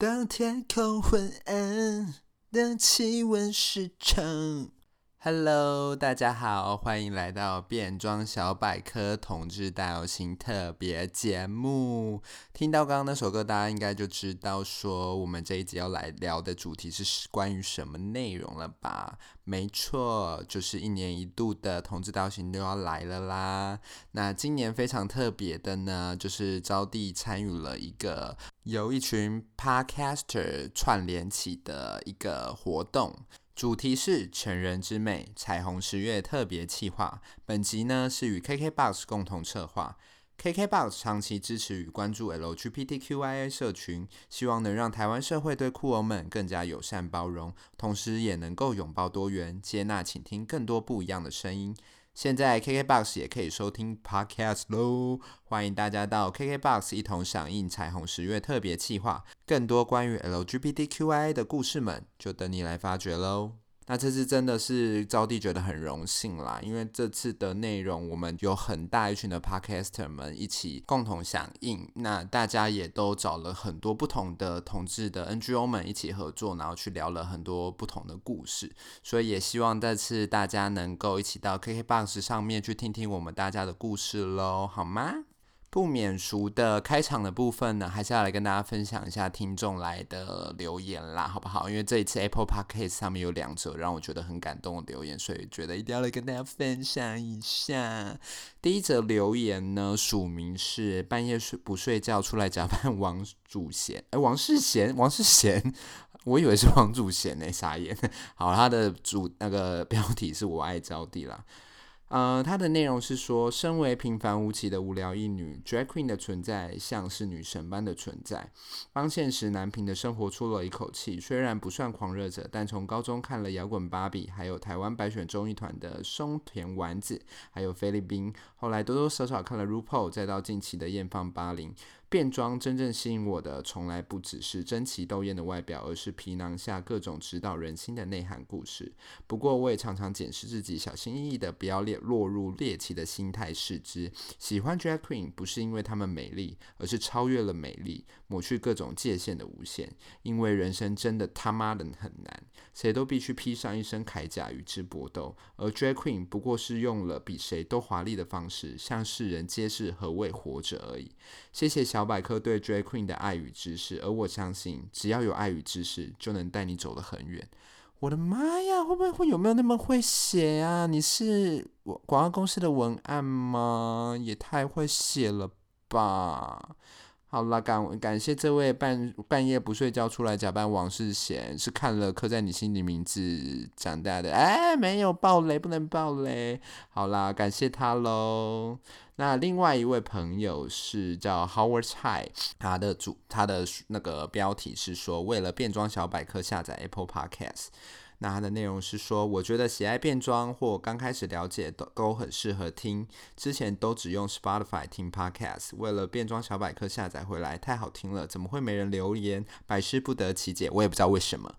当天空昏暗，当气温失常。Hello，大家好，欢迎来到变装小百科同志大游行特别节目。听到刚刚那首歌，大家应该就知道说我们这一集要来聊的主题是关于什么内容了吧？没错，就是一年一度的同志大游行都要来了啦。那今年非常特别的呢，就是招弟参与了一个由一群 Podcaster 串联起的一个活动。主题是成人之美，彩虹十月特别企划。本集呢是与 KKBOX 共同策划。KKBOX 长期支持与关注 LGBTQIA 社群，希望能让台湾社会对酷儿们更加友善包容，同时也能够拥抱多元，接纳倾听更多不一样的声音。现在 KKBOX 也可以收听 Podcast 喽，欢迎大家到 KKBOX 一同响应彩虹十月特别企划，更多关于 LGBTQIA 的故事们，就等你来发掘喽。那这次真的是招弟觉得很荣幸啦，因为这次的内容我们有很大一群的 Podcaster 们一起共同响应，那大家也都找了很多不同的同志的 NGO 们一起合作，然后去聊了很多不同的故事，所以也希望这次大家能够一起到 KKBOX 上面去听听我们大家的故事喽，好吗？不免俗的开场的部分呢，还是要来跟大家分享一下听众来的留言啦，好不好？因为这一次 Apple Podcast 上面有两则让我觉得很感动的留言，所以觉得一定要来跟大家分享一下。第一则留言呢，署名是半夜睡不睡觉出来假扮王祖贤，哎，王世贤，王世贤，我以为是王祖贤呢，傻眼。好，他的主那个标题是我爱招弟啦。呃，它的内容是说，身为平凡无奇的无聊一女，Drag Queen 的存在像是女神般的存在，帮现实难平的生活出了一口气。虽然不算狂热者，但从高中看了摇滚芭比，还有台湾白选综艺团的松田丸子，还有菲律宾，后来多多少少看了 RuPaul，再到近期的艳芳八零。变装真正吸引我的，从来不只是争奇斗艳的外表，而是皮囊下各种指导人心的内涵故事。不过，我也常常检视自己，小心翼翼的不要落落入猎奇的心态视之。喜欢 Drag Queen 不是因为她们美丽，而是超越了美丽，抹去各种界限的无限。因为人生真的他妈的很难，谁都必须披上一身铠甲与之搏斗，而 Drag Queen 不过是用了比谁都华丽的方式，向世人揭示何谓活着而已。谢谢小小百科对 Drag Queen 的爱与知识，而我相信，只要有爱与知识，就能带你走得很远。我的妈呀，会不会会有没有那么会写啊？你是广告公司的文案吗？也太会写了吧！好啦，感感谢这位半半夜不睡觉出来假扮王世贤，是看了刻在你心里名字长大的。哎，没有爆雷，不能爆雷。好啦，感谢他喽。那另外一位朋友是叫 Howard Tsai，他的主他的那个标题是说，为了变装小百科下载 Apple Podcast。那它的内容是说，我觉得喜爱变装或刚开始了解都都很适合听。之前都只用 Spotify 听 Podcast，为了变装小百科下载回来，太好听了，怎么会没人留言？百思不得其解，我也不知道为什么。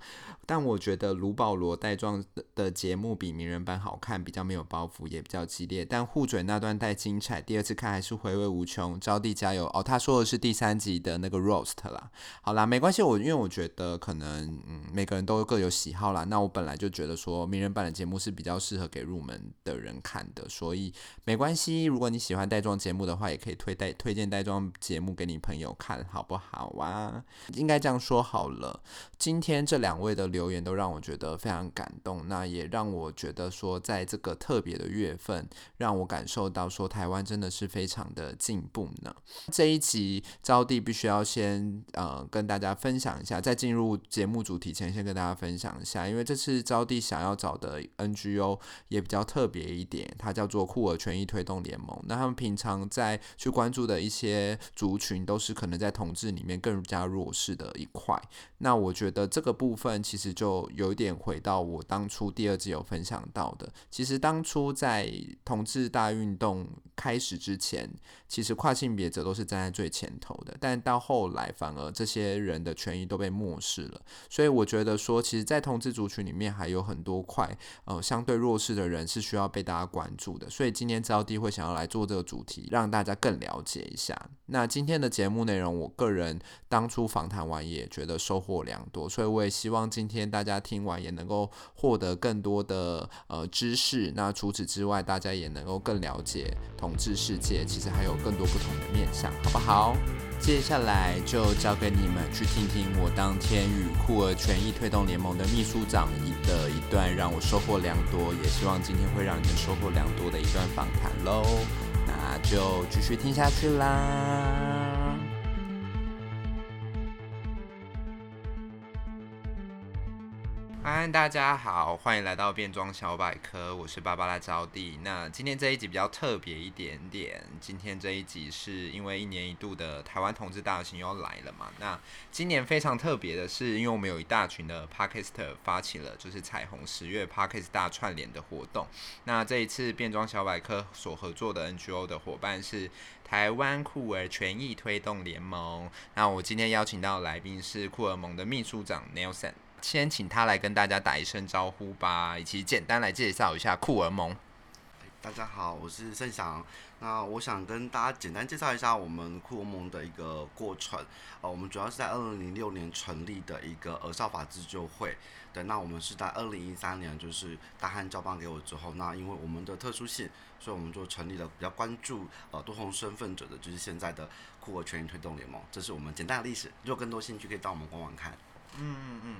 但我觉得卢保罗带状的节目比名人版好看，比较没有包袱，也比较激烈。但互嘴那段带精彩，第二次看还是回味无穷。招弟加油哦！他说的是第三集的那个 Roast 啦。好啦，没关系，我因为我觉得可能嗯每个人都各有喜好啦。那我。本来就觉得说名人版的节目是比较适合给入门的人看的，所以没关系。如果你喜欢带妆节目的话，也可以推带推荐带妆节目给你朋友看，好不好啊？应该这样说好了。今天这两位的留言都让我觉得非常感动，那也让我觉得说，在这个特别的月份，让我感受到说台湾真的是非常的进步呢。这一集招娣必须要先呃跟大家分享一下，在进入节目主题前，先跟大家分享一下，因为这。次招弟想要找的 NGO 也比较特别一点，它叫做酷儿权益推动联盟。那他们平常在去关注的一些族群，都是可能在同志里面更加弱势的一块。那我觉得这个部分其实就有一点回到我当初第二季有分享到的，其实当初在同志大运动开始之前，其实跨性别者都是站在最前头的，但到后来反而这些人的权益都被漠视了。所以我觉得说，其实，在同志族群里面还有很多块，呃，相对弱势的人是需要被大家关注的。所以今天招弟会想要来做这个主题，让大家更了解一下。那今天的节目内容，我个人当初访谈完也觉得收获良多，所以我也希望今天大家听完也能够获得更多的呃知识。那除此之外，大家也能够更了解同志世界，其实还有更多不同的面向，好不好？接下来就交给你们去听听我当天与酷儿权益推动联盟的秘书长的一段让我收获良多，也希望今天会让你们收获良多的一段访谈喽。那就继续听下去啦。嗨，大家好，欢迎来到变装小百科，我是芭芭拉招娣。那今天这一集比较特别一点点，今天这一集是因为一年一度的台湾同志大游行又来了嘛。那今年非常特别的是，因为我们有一大群的 Podcaster 发起了就是彩虹十月 Podcast 大串联的活动。那这一次变装小百科所合作的 NGO 的伙伴是台湾酷儿权益推动联盟。那我今天邀请到来宾是酷儿盟的秘书长 Nelson。先请他来跟大家打一声招呼吧，以及简单来介绍一下酷儿盟。大家好，我是盛祥。那我想跟大家简单介绍一下我们酷儿盟的一个过程。呃，我们主要是在二零零六年成立的一个儿少法自救会。对，那我们是在二零一三年就是大汉交棒给我之后，那因为我们的特殊性，所以我们就成立了比较关注呃多重身份者的，就是现在的酷儿权益推动联盟。这是我们简单的历史。如果更多兴趣，可以到我们官网看。嗯嗯嗯。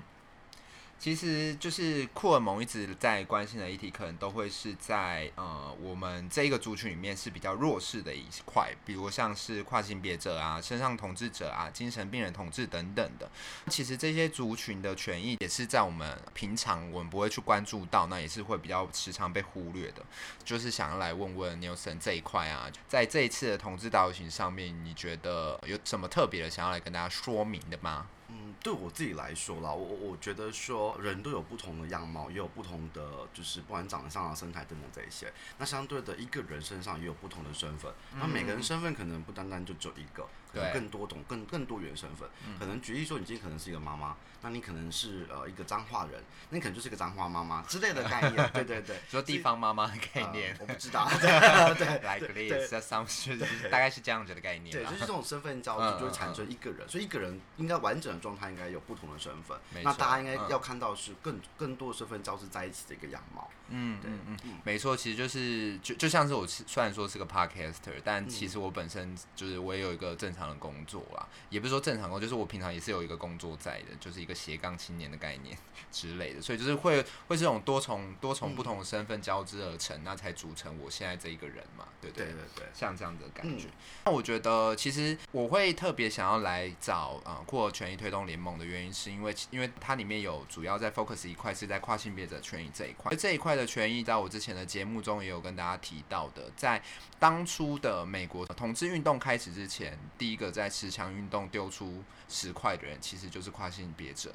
其实就是库尔蒙一直在关心的议题，可能都会是在呃我们这一个族群里面是比较弱势的一块，比如像是跨性别者啊、身上同志者啊、精神病人同志等等的。其实这些族群的权益也是在我们平常我们不会去关注到，那也是会比较时常被忽略的。就是想要来问问 Nelson 这一块啊，在这一次的同志大游行上面，你觉得有什么特别的想要来跟大家说明的吗？嗯，对我自己来说啦，我我觉得说人都有不同的样貌，也有不同的就是不管长相啊、身材等等这一些。那相对的一个人身上也有不同的身份，那每个人身份可能不单单就只有一个。可能更多种更更多元身份，可能举例说，你今天可能是一个妈妈，那你可能是呃一个脏话人，那你可能就是一个脏话妈妈之类的概念，对对对，说地方妈妈的概念，我不知道，对对，like this，大概是这样子的概念，对，就是这种身份交织就会产生一个人，所以一个人应该完整的状态应该有不同的身份，那大家应该要看到是更更多的身份交织在一起的一个样貌，嗯嗯嗯，没错，其实就是就就像是我虽然说是个 podcaster，但其实我本身就是我也有一个正常。的工作啦，也不是说正常工作，就是我平常也是有一个工作在的，就是一个斜杠青年的概念 之类的，所以就是会会这种多重多重不同的身份交织而成，嗯、那才组成我现在这一个人嘛，对对？对对，像这样子的感觉。嗯、那我觉得其实我会特别想要来找啊酷儿权益推动联盟的原因，是因为因为它里面有主要在 focus 一块是在跨性别者权益这一块，这一块的权益在我之前的节目中也有跟大家提到的，在当初的美国统治运动开始之前，第一个在持枪运动丢出十块的人，其实就是跨性别者，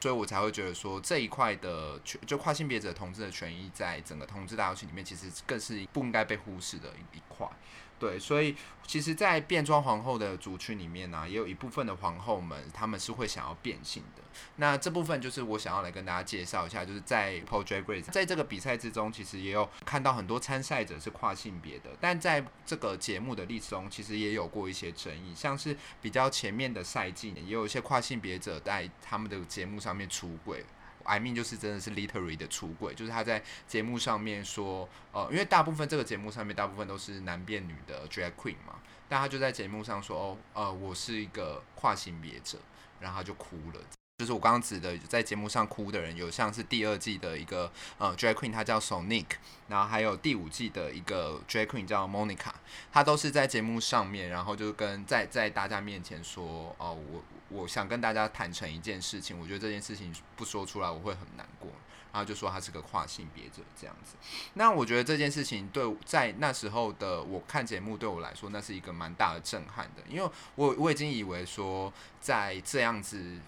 所以我才会觉得说这一块的权就跨性别者同志的权益，在整个同志大游戏里面，其实更是不应该被忽视的一块。对，所以其实，在变装皇后的族群里面呢、也有一部分的皇后们，他们是会想要变性的。那这部分就是我想要来跟大家介绍一下，就是在 RuPaul's Drag Race 在这个比赛之中，其实也有看到很多参赛者是跨性别的，但在这个节目的历史中，其实也有过一些争议，像是比较前面的赛季，也有一些跨性别者在他们的节目上面出轨。I mean 就是真的是 literary 的出轨，就是他在节目上面说，呃，因为大部分这个节目上面大部分都是男变女的 drag queen 嘛，但他就在节目上说，哦，呃，我是一个跨性别者，然后他就哭了。就是我刚刚指的在节目上哭的人，有像是第二季的一个呃 drag queen，他叫 Sonic，然后还有第五季的一个 drag queen 叫 Monica，他都是在节目上面，然后就跟在在大家面前说，哦、我我想跟大家坦诚一件事情，我觉得这件事情不说出来我会很难过。然后就说他是个跨性别者这样子。那我觉得这件事情对在那时候的我看节目对我来说，那是一个蛮大的震撼的，因为我我已经以为说在这样子。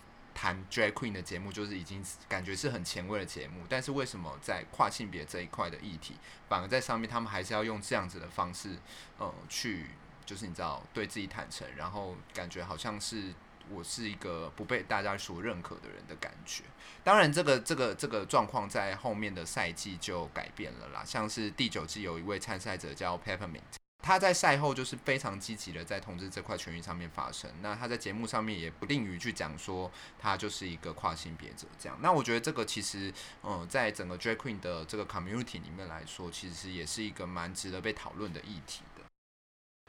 谈 drag queen 的节目就是已经感觉是很前卫的节目，但是为什么在跨性别这一块的议题，反而在上面他们还是要用这样子的方式，呃，去就是你知道对自己坦诚，然后感觉好像是我是一个不被大家所认可的人的感觉。当然，这个这个这个状况在后面的赛季就改变了啦，像是第九季有一位参赛者叫 Peppermint。他在赛后就是非常积极的在同志这块权益上面发声。那他在节目上面也不吝于去讲说他就是一个跨性别者这样。那我觉得这个其实，嗯，在整个 Drag Queen 的这个 community 里面来说，其实也是一个蛮值得被讨论的议题的。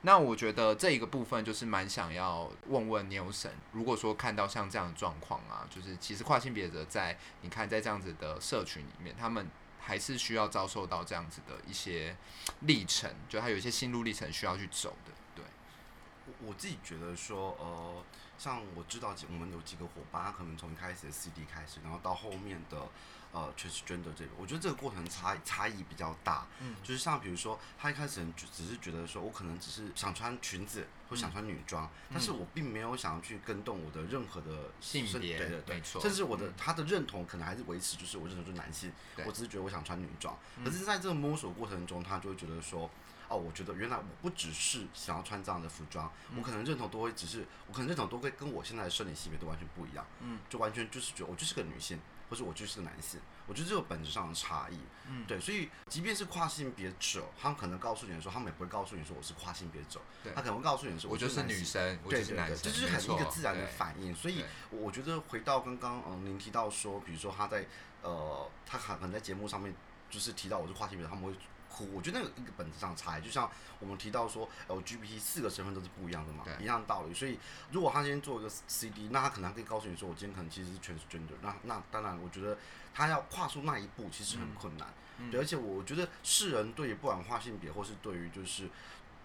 那我觉得这一个部分就是蛮想要问问 Nelson，如果说看到像这样的状况啊，就是其实跨性别者在你看在这样子的社群里面，他们。还是需要遭受到这样子的一些历程，就他有一些心路历程需要去走的。对，我我自己觉得说，呃，像我知道我们有几个伙伴，他可能从一开始的 CD 开始，然后到后面的。呃，transgender 这个，我觉得这个过程差差异比较大。嗯，就是像比如说，他一开始就只是觉得说，我可能只是想穿裙子或想穿女装，嗯，但是我并没有想要去跟动我的任何的性别，对对对，没错。甚至我的，嗯，他的认同可能还是维持，就是我认同是男性，我只是觉得我想穿女装。可是在这个摸索过程中，他就会觉得说，哦，我觉得原来我不只是想要穿这样的服装，我可能认同都会只是，我可能认同都会跟我现在的生理性别都完全不一样。嗯，就完全就是觉得我就是个女性。或者我就是个男性，我觉得这个本质上的差异，嗯，对，所以即便是跨性别者，他们可能告诉你的时候，他们也不会告诉你说我是跨性别者，对，他可能会告诉你说我就是女生，对对对，这就是很一个自然的反应。所以我觉得回到刚刚嗯您提到说，比如说他在呃他可能在节目上面就是提到我是跨性别，他们会。我觉得那个一个本质上差异，就像我们提到说，LGBT 四个身份都是不一样的嘛，一样的道理。所以如果他今天做一个 CD，那他可能可以告诉你说，我今天可能其实是 transgender。那那当然，我觉得他要跨出那一步其实很困难。嗯、对，而且我觉得世人对于不管跨性别或是对于就是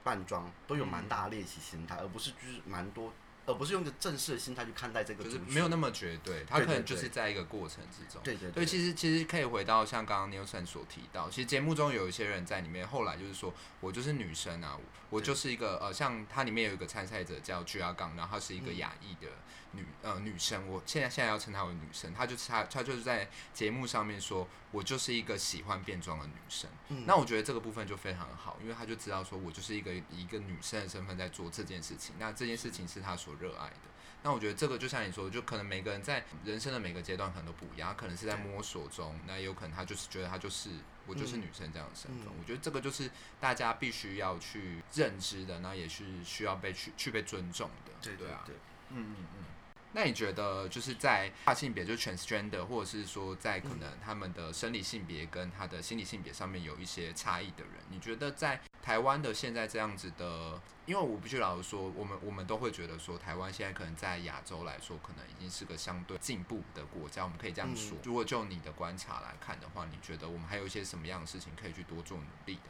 扮装都有蛮大的猎奇心态，而不是就是蛮多。而不是用一个正式的心态去看待这个，就是没有那么绝对，他可能就是在一个过程之中。对对对。对，其实其实可以回到像刚刚 Nelson 所提到，其实节目中有一些人在里面，后来就是说我就是女生啊，我就是一个呃，像它里面有一个参赛者叫 Gia 刚，然后他是一个亚裔的女呃女生，我现在现在要称她为女生，她就是她她就是在节目上面说我就是一个喜欢变装的女生。嗯。那我觉得这个部分就非常好，因为她就知道说我就是一个以一个女生的身份在做这件事情，那这件事情是她所。热爱的，那我觉得这个就像你说的，就可能每个人在人生的每个阶段可能都不一样，他可能是在摸索中，那也有可能他就是觉得他就是我就是女生这样的身份。我觉得这个就是大家必须要去认知的，那也是需要被去去被尊重的。对对啊，对，嗯嗯嗯。那你觉得就是在跨性别，就 transgender，或者是说在可能他们的生理性别跟他的心理性别上面有一些差异的人，你觉得在台湾的现在这样子的，因为我必须老实说，我们我们都会觉得说，台湾现在可能在亚洲来说，可能已经是个相对进步的国家，我们可以这样说。如果就你的观察来看的话，你觉得我们还有一些什么样的事情可以去多做努力的？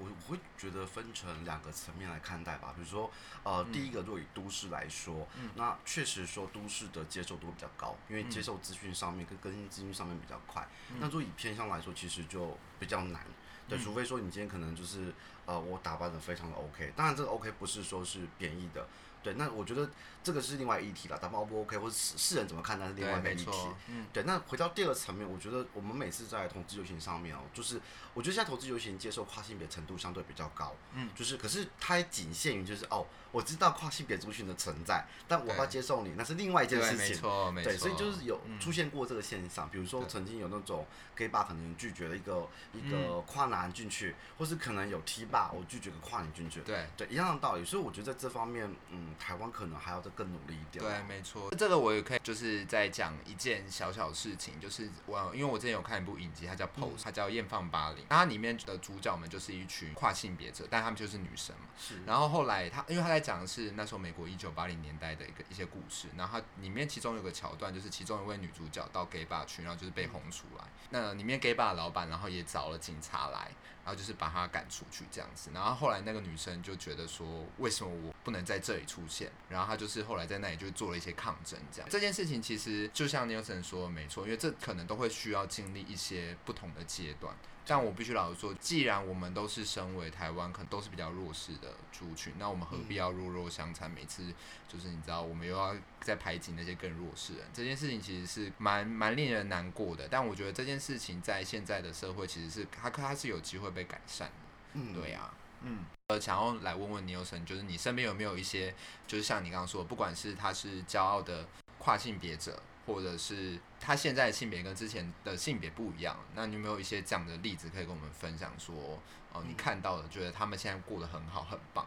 我我会觉得分成两个层面来看待吧，比如说，呃，嗯、第一个，若以都市来说，嗯、那确实说都市的接受度比较高，因为接受资讯上面跟更新资讯上面比较快。嗯、那若以偏向来说，其实就比较难，对，除非说你今天可能就是，呃，我打扮的非常的 OK，当然这个 OK 不是说是贬义的。对，那我觉得这个是另外一议题了，打扮 O 不 OK，或者世世人怎么看，待是另外一个议题。嗯，对。那回到第二个层面，我觉得我们每次在投资游行上面哦，就是我觉得现在投资游行接受跨性别程度相对比较高。嗯，就是可是它也仅限于就是哦，我知道跨性别族群的存在，但我要接受你，那是另外一件事情。没错，没错。对，所以就是有出现过这个现象，比如说曾经有那种 gay bar 可能拒绝了一个一个跨男进去，或是可能有 T bar 我拒绝个跨女进去。对，对，一样的道理。所以我觉得在这方面，嗯。台湾可能还要再更努力一点。对，没错，这个我也可以，就是在讲一件小小事情，就是我，因为我之前有看一部影集，它叫《Pose》，它叫《艳放八零》，它里面的主角们就是一群跨性别者，但他们就是女生嘛。是。然后后来他，因为他在在讲的是那时候美国一九八零年代的一个一些故事，然后它里面其中有个桥段，就是其中一位女主角到 gay bar 去，然后就是被轰出来。那里面 gay bar 的老板，然后也找了警察来，然后就是把她赶出去这样子。然后后来那个女生就觉得说，为什么我不能在这里出现？然后她就是后来在那里就做了一些抗争，这样。这件事情其实就像 Nelson 说的没错，因为这可能都会需要经历一些不同的阶段。但我必须老实说，既然我们都是身为台湾，可能都是比较弱势的族群，那我们何必要弱弱相残？每次就是你知道，我们又要在排挤那些更弱势人，这件事情其实是蛮蛮令人难过的。但我觉得这件事情在现在的社会，其实是它它是有机会被改善的。嗯，对啊，嗯，呃，想要来问问 Nelson，就是你身边有没有一些，就是像你刚刚说，不管是他是骄傲的跨性别者。或者是他现在的性别跟之前的性别不一样，那你有没有一些这样的例子可以跟我们分享说？说哦，你看到的，觉得他们现在过得很好，很棒。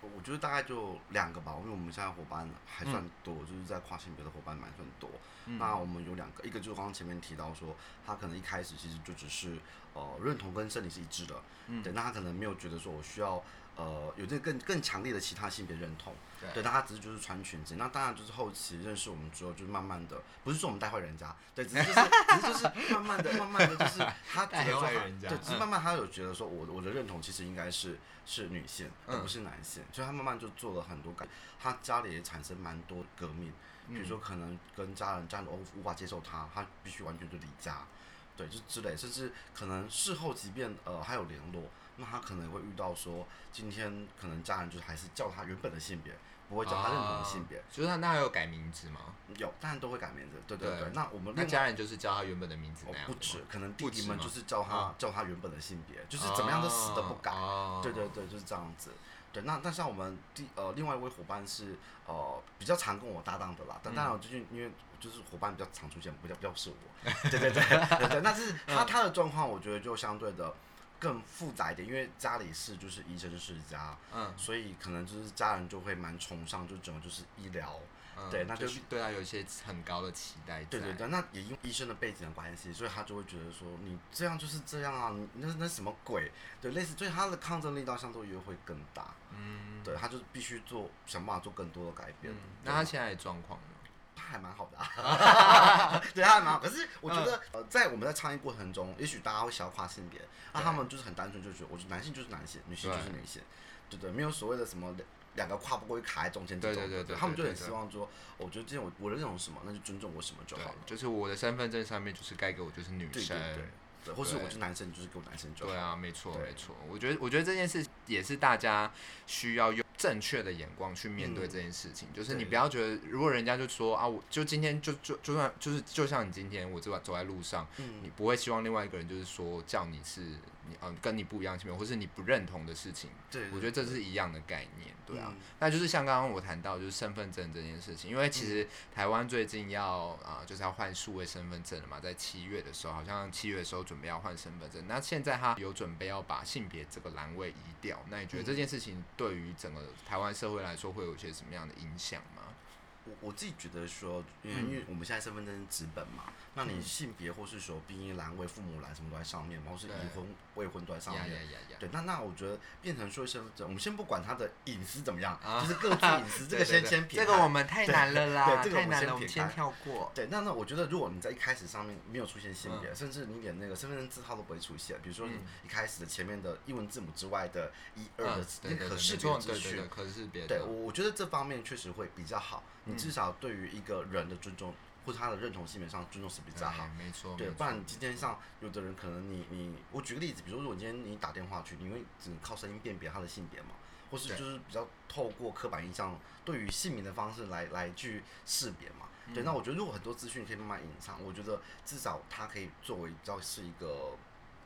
我觉得大概就两个吧，因为我们现在伙伴还算多，嗯、就是在跨性别的伙伴蛮算多。嗯、那我们有两个，一个就是刚刚前面提到说，他可能一开始其实就只是呃认同跟生理是一致的，嗯，对，那他可能没有觉得说我需要。呃，有这个更更强烈的其他性别认同，对，对，但他只是就是穿裙子，那当然就是后期认识我们之后，就是慢慢的，不是说我们带坏人家，对，只是就是 只是就是慢慢的慢慢的就是他带坏人家，对，只是慢慢他有觉得说我我的认同其实应该是是女性，而不是男性，所以他慢慢就做了很多改，他家里也产生蛮多革命，比如说可能跟家人家人无无法接受他，他必须完全就离家，对，就之类，甚至可能事后即便呃还有联络。那他可能会遇到说，今天可能家人就还是叫他原本的性别，不会叫他认同的性别。就是他那还有改名字吗？有，当然都会改名字。对对对。对那我们那家人就是叫他原本的名字那样。不止，可能弟弟们就是叫他叫他原本的性别，就是怎么样都死都不改。对对对，就是这样子。对，那那像我们第呃另外一位伙伴是呃比较常跟我搭档的啦，但当然最近因为就是伙伴比较常出现，比较比较是我。对对对对对，那是他他的状况，我觉得就相对的。更复杂一点，因为家里是就是医生世家，嗯，所以可能就是家人就会蛮崇尚，就整个就是医疗，嗯、对，那就，是对他有一些很高的期待。对对对，那也因为医生的背景的关系，所以他就会觉得说你这样就是这样啊，你那那什么鬼？对，类似，所以他的抗争力道相对也会更大。嗯，对，他就必须做想办法做更多的改变。嗯、那他现在的状况呢？他？还蛮好的啊，对，他还蛮好。可是我觉得，呃，在我们在倡议过程中，也许大家会想要跨性别，那他们就是很单纯，就觉得，我觉得男性就是男性，女性就是女性，对对，没有所谓的什么两个跨不过去卡在中间这种。对对对，他们就很希望说，我觉得这种我我的认同什么，那就尊重我什么就好了。就是我的身份证上面就是该给我就是女生，对，或是我是男生，就是给我男生就好。对啊，没错没错。我觉得我觉得这件事也是大家需要用。正确的眼光去面对这件事情，嗯、就是你不要觉得，如果人家就说啊，我就今天就就就算就是就像你今天我走走在路上，嗯、你不会希望另外一个人就是说叫你是你嗯跟你不一样性别，或是你不认同的事情。对，我觉得这是一样的概念，对啊。嗯、那就是像刚刚我谈到就是身份证这件事情，因为其实台湾最近要啊、呃、就是要换数位身份证了嘛，在七月的时候，好像七月的时候准备要换身份证，那现在他有准备要把性别这个栏位移掉，那你觉得这件事情对于整个台湾社会来说会有一些什么样的影响吗？我我自己觉得说，因为因为我们现在身份证是纸本嘛，嗯、那你性别或是说兵役栏位、父母栏什么都在上面，然后是已婚、未婚都在上面。对，那那我觉得变成说身份证，我们先不管他的隐私怎么样，啊、就是个自隐私，这个先先撇开。这个我们太难了啦，对，这个我们先撇开，我们先跳过。对，那那我觉得如果你在一开始上面没有出现性别，嗯、甚至你连那个身份证字号都不会出现，比如说你一开始的前面的英文字母之外的一二的那可识别资讯，可识别。对，我我觉得这方面确实会比较好。你至少对于一个人的尊重，或者他的认同性别上尊重是比较好。没错。对，不然你今天像有的人可能你你，我举个例子，比如说如果今天你打电话去，你会只靠声音辨别他的性别嘛？或是就是比较透过刻板印象对于姓名的方式来来去识别嘛？对，那我觉得如果很多资讯可以慢慢隐藏，我觉得至少它可以作为比较是一个。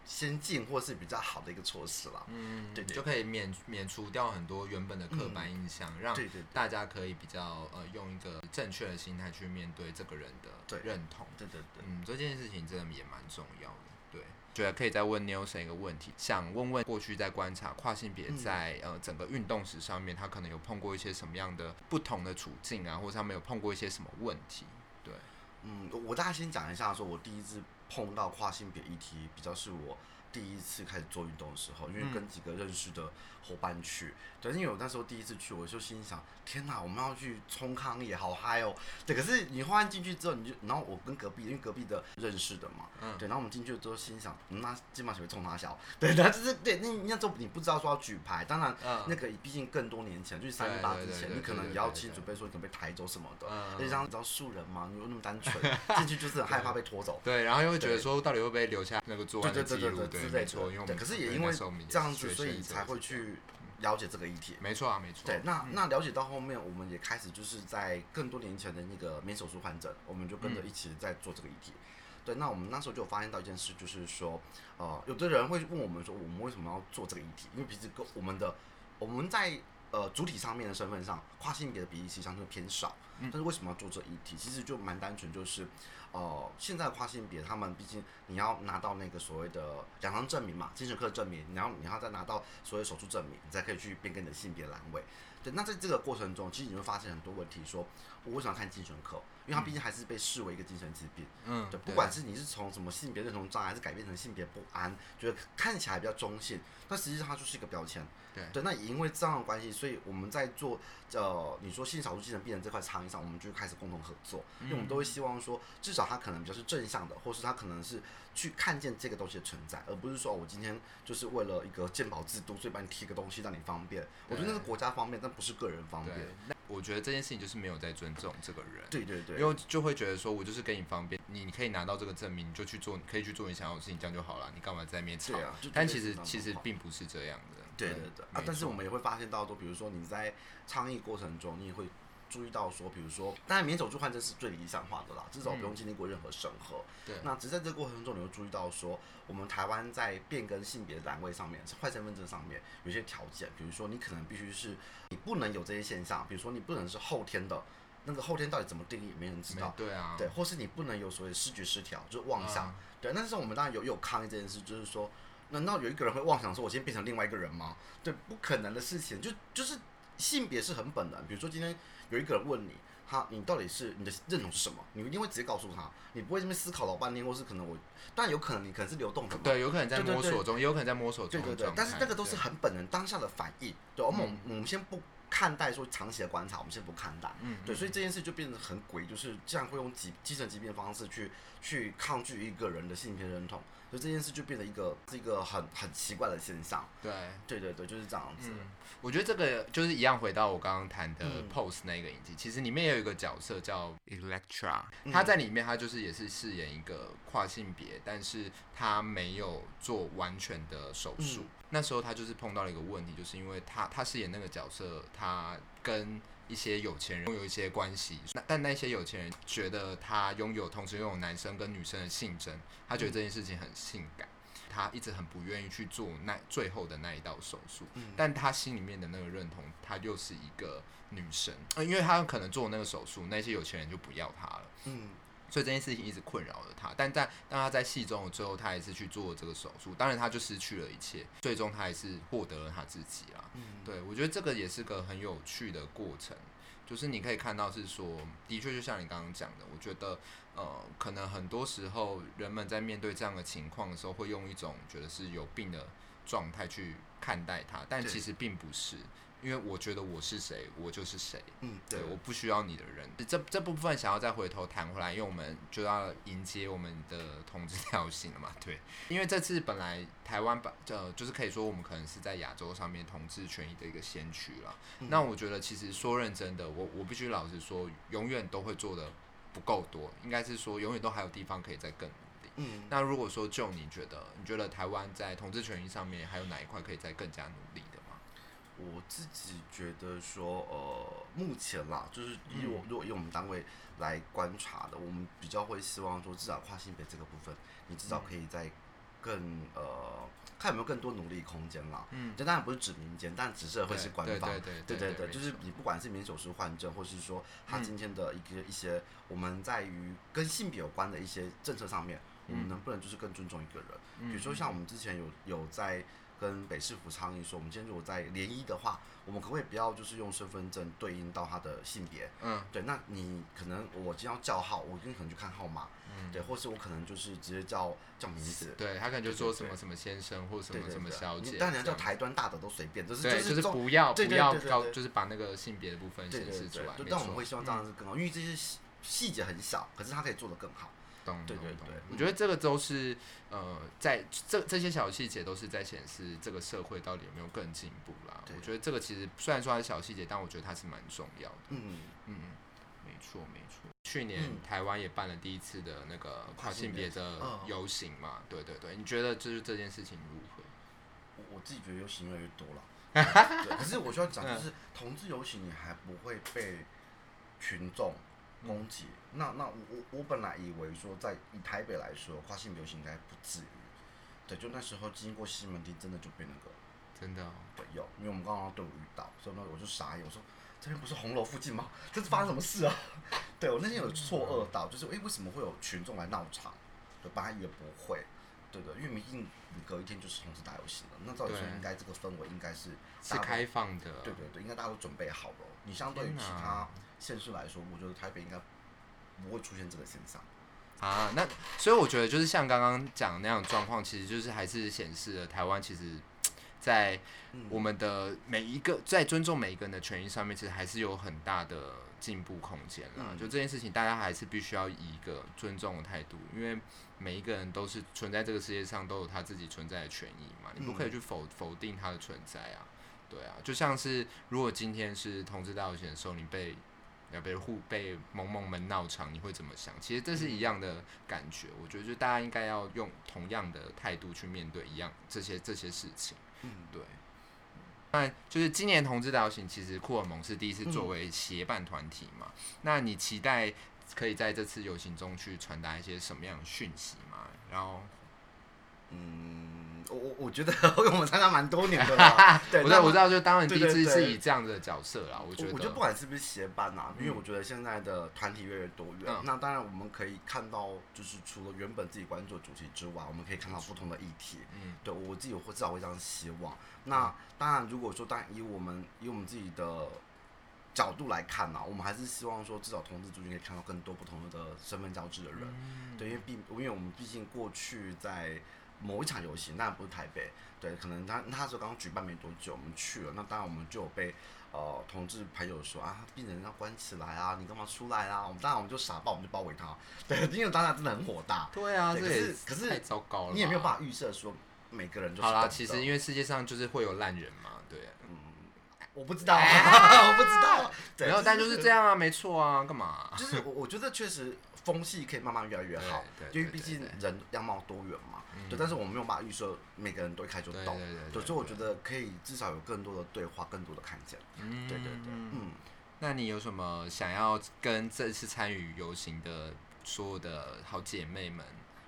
先进或是比较好的一个措施了，嗯，对，对，对，就可以免免除掉很多原本的刻板印象，嗯、让大家可以比较呃用一个正确的心态去面对这个人的认同，对对对，嗯，这件事情真的也蛮重要的，对，觉得可以再问 Nelson 一个问题，想问问过去在观察跨性别在、嗯、呃整个运动史上面，他可能有碰过一些什么样的不同的处境啊，或者他们有碰过一些什么问题？对，嗯，我大概先讲一下，说我第一次。碰到跨性别议题比较是我第一次开始做运动的时候，因为跟几个认识的伙伴去，对，因为我那时候第一次去，我就心想，天哪，我们要去冲康也好嗨哦，对，可是你忽然进去之后，你就，然后我跟隔壁，因为隔壁的认识的嘛，嗯，对，然后我们进去之后心想，嗯、那基本上会冲他笑，对，然后就是对，那那时候你不知道说要举牌，当然，那个毕竟更多年前，就是三一八之前，你可能也要去准备说你可能被抬走什么的，而且像你知道素人嘛，你又那么单纯，进去就是很害怕被拖走，对，然后又会觉得说到底会不会留下那个作案的记录，对，没错，因为对，可是也因为这样子，所以才会去。了解这个议题，没错啊，没错。对，那、嗯、那了解到后面，我们也开始就是在更多年前的那个免手术患者，我们就跟着一起在做这个议题。嗯、对，那我们那时候就发现到一件事，就是说，呃，有的人会问我们说，我们为什么要做这个议题？因为其实跟我们的我们在呃主体上面的身份上，跨性别的比例实际上就偏少。嗯、但是为什么要做这一题？其实就蛮单纯，就是。哦、呃，现在跨性别，他们毕竟你要拿到那个所谓的两张证明嘛，精神科证明，然后你要再拿到所谓手术证明，你才可以去变更你的性别栏位。对，那在这个过程中，其实你会发现很多问题说，说我为什么要看精神科？因为它毕竟还是被视为一个精神疾病。嗯，对，不管是你是从什么性别认同障碍，还是改变成性别不安，觉得看起来比较中性，但实际上它就是一个标签。对，对，那也因为这样的关系，所以我们在做呃，你说性少数精神病人这块倡议上，我们就开始共同合作，因为我们都会希望说，至少他可能比较是正向的，或是他可能是去看见这个东西的存在，而不是说我今天就是为了一个鉴宝制度，所以帮你贴个东西让你方便。我觉得那是国家方便，但不是个人方便。那我觉得这件事情就是没有在尊重这个人。对对对，因为就会觉得说我就是给你方便，你你可以拿到这个证明，你就去做，你可以去做你想要的事情，这样就好了。你干嘛在那边吵？啊、但其实其实并不是这样的。对对对啊！但是我们也会发现到说，比如说你在倡议过程中，你也会注意到说，比如说，当然免手术换证是最理想化的啦，至少不用经历过任何审核。嗯、对。那只是在这个过程中，你会注意到说，我们台湾在变更性别栏位上面，换身份证上面有些条件，比如说你可能必须是，你不能有这些现象，比如说你不能是后天的，那个后天到底怎么定义，没人知道。对啊。对，或是你不能有所谓视觉失调，就是妄想。啊、对，但是我们当然有有抗议这件事，就是说。难道有一个人会妄想说，我今天变成另外一个人吗？对，不可能的事情。就就是性别是很本能。比如说今天有一个人问你，他你到底是你的认同是什么？你一定会直接告诉他，你不会这边思考老半天，或是可能我，但有可能你可能是流动的嘛。对，有可能在摸索中，也有可能在摸索中。对对对，但是那个都是很本能当下的反应。对，我们、嗯、我们先不看待说长期的观察，我们先不看待。嗯。对，所以这件事就变得很诡异，就是这样会用疾精神疾病的方式去去抗拒一个人的性别认同。所以这件事就变成一个是一个很很奇怪的现象。对，对对对，就是这样子。嗯，我觉得这个就是一样，回到我刚刚谈的 Pose 那个影集，嗯、其实里面也有一个角色叫 Electra，他在里面他就是也是饰演一个跨性别，但是他没有做完全的手术。嗯、那时候他就是碰到了一个问题，就是因为他他饰演那个角色，他跟一些有钱人拥有一些关系，那但那些有钱人觉得他拥有同时拥有男生跟女生的性征，他觉得这件事情很性感，他一直很不愿意去做那最后的那一道手术，但他心里面的那个认同，他又是一个女生，因为他可能做那个手术，那些有钱人就不要他了。所以这件事情一直困扰着他，但在当他在戏中的最后，他还是去做了这个手术。当然，他就失去了一切，最终他还是获得了他自己啦。嗯，对，我觉得这个也是个很有趣的过程，就是你可以看到是说，的确就像你刚刚讲的，我觉得呃，可能很多时候人们在面对这样的情况的时候，会用一种觉得是有病的状态去看待他，但其实并不是。因为我觉得我是谁，我就是谁。嗯，对，对，我不需要你的人。这这部分想要再回头谈回来，因为我们就要迎接我们的同志调性了嘛。对，因为这次本来台湾把呃，就是可以说我们可能是在亚洲上面同志权益的一个先驱了。嗯、那我觉得其实说认真的，我我必须老实说，永远都会做的不够多。应该是说，永远都还有地方可以再更努力。嗯，那如果说就你觉得，你觉得台湾在同志权益上面还有哪一块可以再更加努力？我自己觉得说，呃，目前啦，就是以我如果以我们单位来观察的，我们比较会希望说，至少跨性别这个部分，你至少可以在更呃，看有没有更多努力空间啦。嗯，这当然不是指民间，但只是会是官方。对对对对对，就是你不管是民手术换证，或是说他今天的一个一些我们在于跟性别有关的一些政策上面，我们能不能就是更尊重一个人？比如说像我们之前有有在。跟北市府倡议说，我们今天如果在联谊的话，我们可不可以不要就是用身份证对应到他的性别？嗯，对。那你可能我今天要叫号，我今天可能去看号码，嗯，对，或是我可能就是直接叫叫名字，对他可能就说什么什么先生或什么什么小姐，当然叫台端大的都随便，就是，就是不要不要高，就是把那个性别的部分显示出来。但我们会希望这样子更好，因为这些细节很小，可是它可以做得更好。懂，对对对，我觉得这个都是呃，在这这些小细节都是在显示这个社会到底有没有更进步啦。我觉得这个其实虽然说它是小细节，但我觉得它是蛮重要的。嗯嗯，没错没错。去年台湾也办了第一次的那个跨性别的游行嘛，对对对，你觉得就是这件事情如何？我我自己觉得游行越来越多了。对，可是我需要讲就是同志游行，你还不会被群众。攻击，那那我我我本来以为说，在以台北来说，跨性流行应该不至于，对，就那时候经过西门町，真的就被那个，真的、哦，对，有，因为我们刚刚都有遇到，所以呢，我就傻眼，我说这边不是红楼附近吗？这是发生什么事啊？对我那天有错愕到，就是诶、欸，为什么会有群众来闹场？对，本来也不会，对的，因为毕竟你隔一天就是同时打游戏了，那照理说应该这个氛围应该是是开放的，对对对，应该大家都准备好了。你相对于其他。现实来说，我觉得台北应该不会出现这个现象啊。那所以我觉得就是像刚刚讲的那样状况，其实就是还是显示了台湾其实，在我们的每一个在尊重每一个人的权益上面，其实还是有很大的进步空间啦。就这件事情，大家还是必须要以一个尊重的态度，因为每一个人都是存在这个世界上都有他自己存在的权益嘛，你不可以去否否定他的存在啊。对啊，就像是如果今天是同志大游行的时候，你被要被互被萌萌们闹场，你会怎么想？其实这是一样的感觉。我觉得就大家应该要用同样的态度去面对一样这些这些事情。嗯，对。那就是今年同志大游行，其实库尔蒙是第一次作为协办团体嘛。嗯、那你期待可以在这次游行中去传达一些什么样的讯息吗？然后，嗯。我我我觉得，因为我们参加蛮多年的了，对，我知道我知道，就当然第一次是以这样的角色啦。我觉得，我觉得不管是不是协办啊，因为我觉得现在的团体越来越多元。那当然我们可以看到，就是除了原本自己关注的主题之外，我们可以看到不同的议题。嗯，对我自己会至少会这样希望。那当然，如果说当然以我们以我们自己的角度来看呢，我们还是希望说，至少同志族群可以看到更多不同的身份交织的人。对，因为毕因为我们毕竟过去在。某一场游戏，那不是台北，对，可能他那时候刚刚举办没多久，我们去了，那当然我们就有被呃同志朋友说啊，病人要关起来啊，你干嘛出来啊？我们当然我们就傻爆，我们就包围他，对，因为当然真的很火大，对啊，对可是可是太糟糕了，你也没有办法预设说每个人就是好啦，其实因为世界上就是会有烂人嘛，对，嗯，我不知道，啊、我不知道，对，没有，但就是这样啊，没错啊，干嘛？就是我我觉得确实风气可以慢慢越来越 好，因为毕竟人样貌多元嘛。对，但是我们没有办法预设每个人都一开就懂，对，对，对，所以我觉得可以至少有更多的对话，更多的看见。嗯，对对对，嗯。那你有什么想要跟这次参与游行的所有的好姐妹们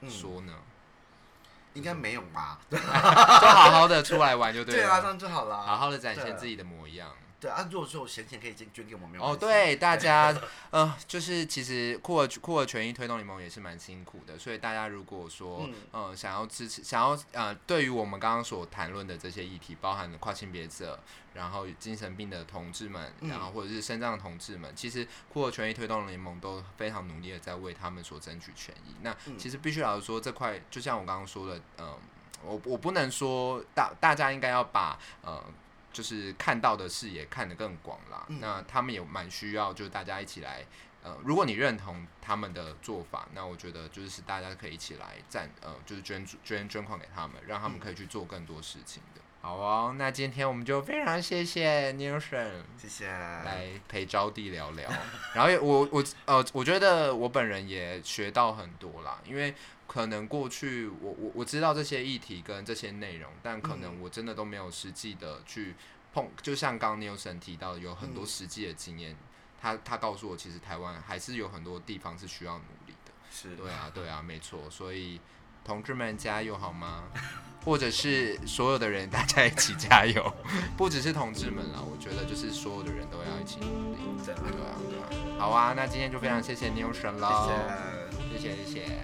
说呢？嗯、应该没有吧？就好好的出来玩就对了，对啊，这样就好了，好好的展现自己的模样。对啊，如果说有闲钱可以捐捐给我们，哦，对，大家，呃，就是其实酷儿酷儿权益推动联盟也是蛮辛苦的，所以大家如果说，嗯、呃，想要支持，想要呃，对于我们刚刚所谈论的这些议题，包含了跨性别者，然后精神病的同志们，然后或者是身障的同志们，嗯、其实酷儿权益推动联盟都非常努力的在为他们所争取权益。那其实必须老实说，这块就像我刚刚说的，嗯、呃，我我不能说大大家应该要把呃。就是看到的视野看得更广啦，嗯、那他们也蛮需要，就是大家一起来，呃，如果你认同他们的做法，那我觉得就是大家可以一起来赞，呃，就是捐捐捐款给他们，让他们可以去做更多事情的。嗯、好哦，那今天我们就非常谢谢 Newson，谢谢来陪招弟聊聊。然后我我呃，我觉得我本人也学到很多啦，因为。可能过去我我我知道这些议题跟这些内容，但可能我真的都没有实际的去碰。就像刚 Newson 提到，有很多实际的经验，他他告诉我，其实台湾还是有很多地方是需要努力的。是，对啊，对啊，没错。所以同志们加油好吗？或者是所有的人大家一起加油，不只是同志们啦，我觉得就是所有的人都要一起努力。对啊，对啊。好啊，那今天就非常谢谢 Nelson 了，谢谢谢谢。谢谢